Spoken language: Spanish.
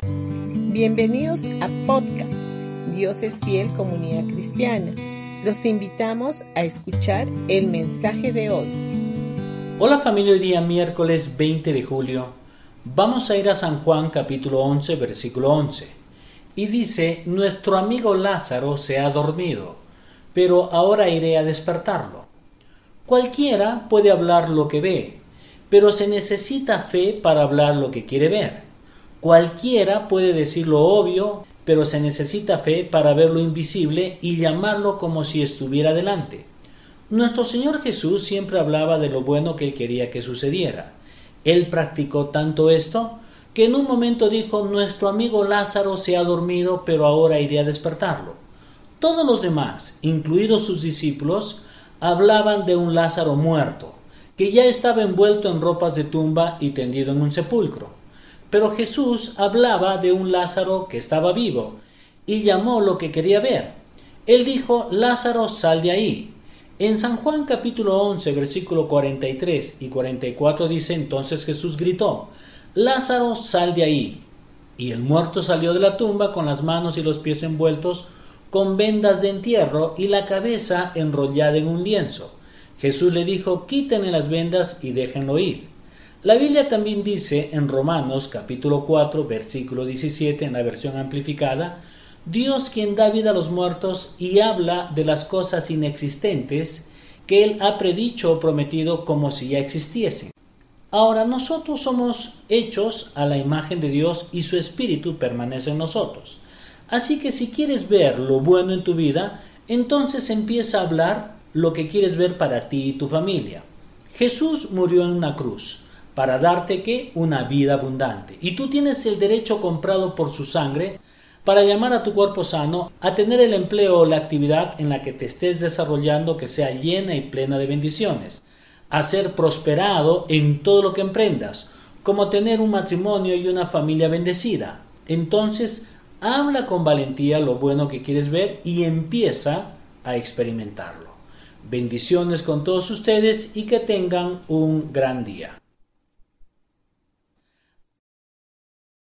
Bienvenidos a podcast Dios es fiel comunidad cristiana. Los invitamos a escuchar el mensaje de hoy. Hola familia, hoy día miércoles 20 de julio vamos a ir a San Juan capítulo 11 versículo 11 y dice, nuestro amigo Lázaro se ha dormido, pero ahora iré a despertarlo. Cualquiera puede hablar lo que ve, pero se necesita fe para hablar lo que quiere ver. Cualquiera puede decir lo obvio, pero se necesita fe para ver lo invisible y llamarlo como si estuviera delante. Nuestro Señor Jesús siempre hablaba de lo bueno que Él quería que sucediera. Él practicó tanto esto que en un momento dijo, nuestro amigo Lázaro se ha dormido, pero ahora iré a despertarlo. Todos los demás, incluidos sus discípulos, hablaban de un Lázaro muerto, que ya estaba envuelto en ropas de tumba y tendido en un sepulcro. Pero Jesús hablaba de un Lázaro que estaba vivo, y llamó lo que quería ver. Él dijo, Lázaro, sal de ahí. En San Juan capítulo 11, versículo 43 y 44 dice entonces Jesús gritó, Lázaro, sal de ahí. Y el muerto salió de la tumba con las manos y los pies envueltos con vendas de entierro y la cabeza enrollada en un lienzo. Jesús le dijo, quítenle las vendas y déjenlo ir. La Biblia también dice en Romanos capítulo 4 versículo 17 en la versión amplificada, Dios quien da vida a los muertos y habla de las cosas inexistentes que Él ha predicho o prometido como si ya existiesen. Ahora nosotros somos hechos a la imagen de Dios y su Espíritu permanece en nosotros. Así que si quieres ver lo bueno en tu vida, entonces empieza a hablar lo que quieres ver para ti y tu familia. Jesús murió en una cruz para darte que una vida abundante. Y tú tienes el derecho comprado por su sangre para llamar a tu cuerpo sano a tener el empleo o la actividad en la que te estés desarrollando que sea llena y plena de bendiciones a ser prosperado en todo lo que emprendas, como tener un matrimonio y una familia bendecida. Entonces, habla con valentía lo bueno que quieres ver y empieza a experimentarlo. Bendiciones con todos ustedes y que tengan un gran día.